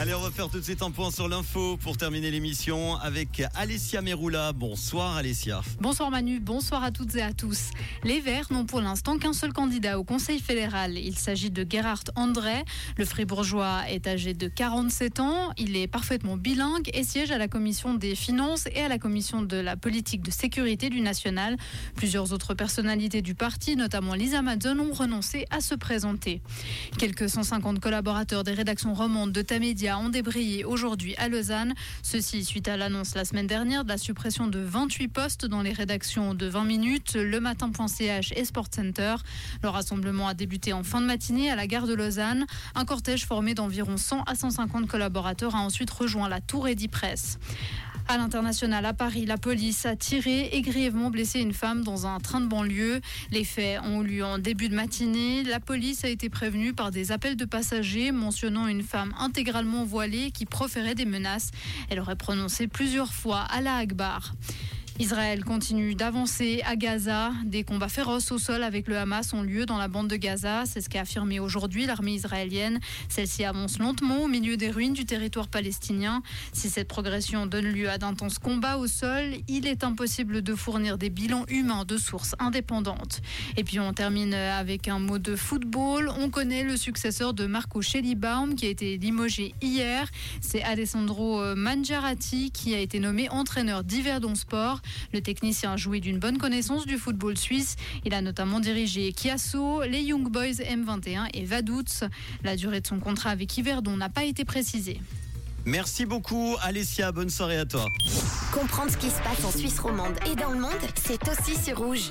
Allez, on va faire tout de suite sur l'info pour terminer l'émission avec Alessia Meroula. Bonsoir Alessia. Bonsoir Manu, bonsoir à toutes et à tous. Les Verts n'ont pour l'instant qu'un seul candidat au Conseil fédéral. Il s'agit de Gerhard André. Le fribourgeois est âgé de 47 ans. Il est parfaitement bilingue et siège à la commission des finances et à la commission de la politique de sécurité du national. Plusieurs autres personnalités du parti, notamment Lisa Madzon, ont renoncé à se présenter. Quelques 150 collaborateurs des rédactions romandes de Tamedia ont débrayé aujourd'hui à Lausanne. Ceci suite à l'annonce la semaine dernière de la suppression de 28 postes dans les rédactions de 20 minutes, le matin.ch et Sport Center. Le rassemblement a débuté en fin de matinée à la gare de Lausanne. Un cortège formé d'environ 100 à 150 collaborateurs a ensuite rejoint la Tour Eddy Presse. À l'international, à Paris, la police a tiré et grièvement blessé une femme dans un train de banlieue. Les faits ont eu lieu en début de matinée. La police a été prévenue par des appels de passagers mentionnant une femme intégralement voilée qui proférait des menaces. Elle aurait prononcé plusieurs fois la Akbar. Israël continue d'avancer à Gaza. Des combats féroces au sol avec le Hamas ont lieu dans la bande de Gaza. C'est ce qu'a affirmé aujourd'hui l'armée israélienne. Celle-ci avance lentement au milieu des ruines du territoire palestinien. Si cette progression donne lieu à d'intenses combats au sol, il est impossible de fournir des bilans humains de sources indépendantes. Et puis on termine avec un mot de football. On connaît le successeur de Marco Schellibaum qui a été limogé hier. C'est Alessandro Mangiarati qui a été nommé entraîneur d'Hiverdon Sport. Le technicien a joué d'une bonne connaissance du football suisse. Il a notamment dirigé Chiasso, les Young Boys M21 et Vaduz. La durée de son contrat avec Yverdon n'a pas été précisée. Merci beaucoup Alessia, bonne soirée à toi. Comprendre ce qui se passe en Suisse romande et dans le monde, c'est aussi sur rouge.